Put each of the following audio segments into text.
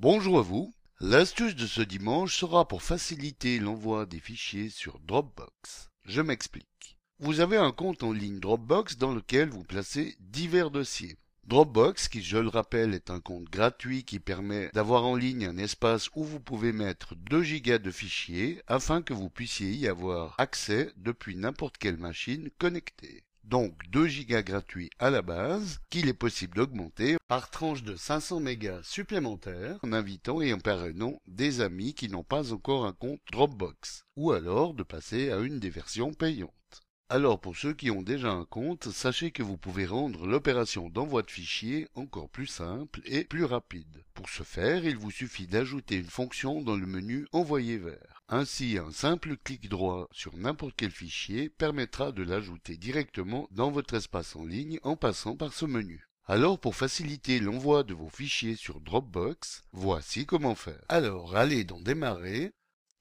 Bonjour à vous. L'astuce de ce dimanche sera pour faciliter l'envoi des fichiers sur Dropbox. Je m'explique. Vous avez un compte en ligne Dropbox dans lequel vous placez divers dossiers. Dropbox, qui je le rappelle est un compte gratuit qui permet d'avoir en ligne un espace où vous pouvez mettre 2 gigas de fichiers afin que vous puissiez y avoir accès depuis n'importe quelle machine connectée donc 2 gigas gratuits à la base, qu'il est possible d'augmenter par tranche de 500 mégas supplémentaires en invitant et en parrainant des amis qui n'ont pas encore un compte Dropbox, ou alors de passer à une des versions payantes. Alors pour ceux qui ont déjà un compte, sachez que vous pouvez rendre l'opération d'envoi de fichiers encore plus simple et plus rapide. Pour ce faire, il vous suffit d'ajouter une fonction dans le menu Envoyer vers. Ainsi, un simple clic droit sur n'importe quel fichier permettra de l'ajouter directement dans votre espace en ligne en passant par ce menu. Alors pour faciliter l'envoi de vos fichiers sur Dropbox, voici comment faire. Alors allez dans Démarrer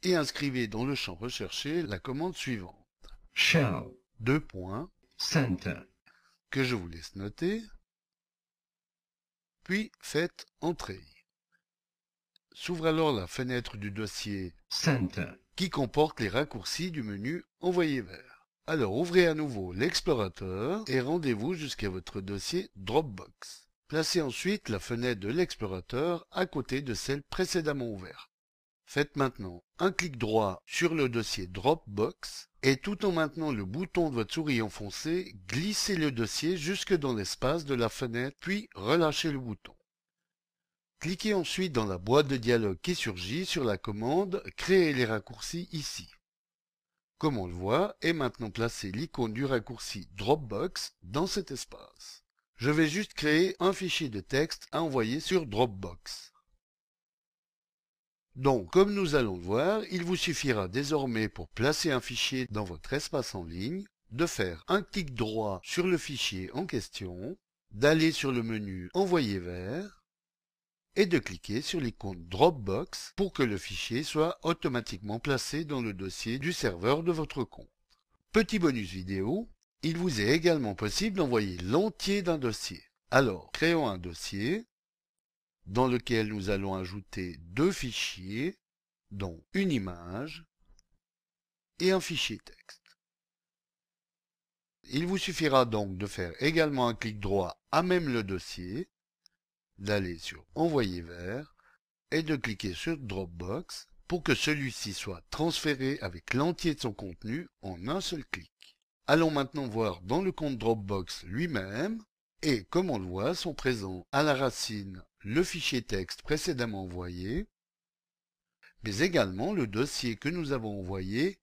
et inscrivez dans le champ recherché la commande suivante shell deux points center que je vous laisse noter, puis faites Entrer. S'ouvre alors la fenêtre du dossier center qui comporte les raccourcis du menu Envoyer vers. Alors ouvrez à nouveau l'explorateur et rendez-vous jusqu'à votre dossier Dropbox. Placez ensuite la fenêtre de l'explorateur à côté de celle précédemment ouverte. Faites maintenant un clic droit sur le dossier Dropbox et tout en maintenant le bouton de votre souris enfoncé, glissez le dossier jusque dans l'espace de la fenêtre puis relâchez le bouton. Cliquez ensuite dans la boîte de dialogue qui surgit sur la commande Créer les raccourcis ici. Comme on le voit, est maintenant placé l'icône du raccourci Dropbox dans cet espace. Je vais juste créer un fichier de texte à envoyer sur Dropbox. Donc, comme nous allons le voir, il vous suffira désormais pour placer un fichier dans votre espace en ligne, de faire un clic droit sur le fichier en question, d'aller sur le menu Envoyer vers, et de cliquer sur l'icône Dropbox pour que le fichier soit automatiquement placé dans le dossier du serveur de votre compte. Petit bonus vidéo, il vous est également possible d'envoyer l'entier d'un dossier. Alors, créons un dossier, dans lequel nous allons ajouter deux fichiers, dont une image et un fichier texte. Il vous suffira donc de faire également un clic droit à même le dossier, d'aller sur Envoyer vers et de cliquer sur Dropbox pour que celui-ci soit transféré avec l'entier de son contenu en un seul clic. Allons maintenant voir dans le compte Dropbox lui-même et comme on le voit sont présents à la racine le fichier texte précédemment envoyé, mais également le dossier que nous avons envoyé,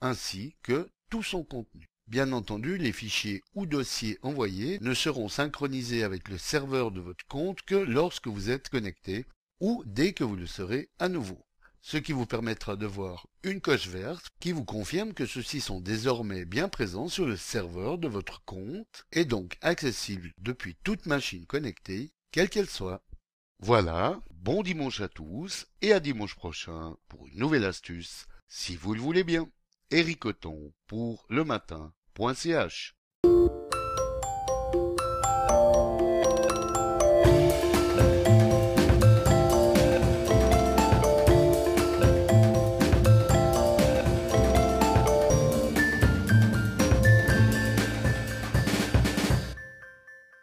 ainsi que tout son contenu. Bien entendu, les fichiers ou dossiers envoyés ne seront synchronisés avec le serveur de votre compte que lorsque vous êtes connecté ou dès que vous le serez à nouveau. Ce qui vous permettra de voir une coche verte qui vous confirme que ceux-ci sont désormais bien présents sur le serveur de votre compte et donc accessibles depuis toute machine connectée quelle qu'elle soit. Voilà, bon dimanche à tous et à dimanche prochain pour une nouvelle astuce, si vous le voulez bien. Eric pour le matin.ch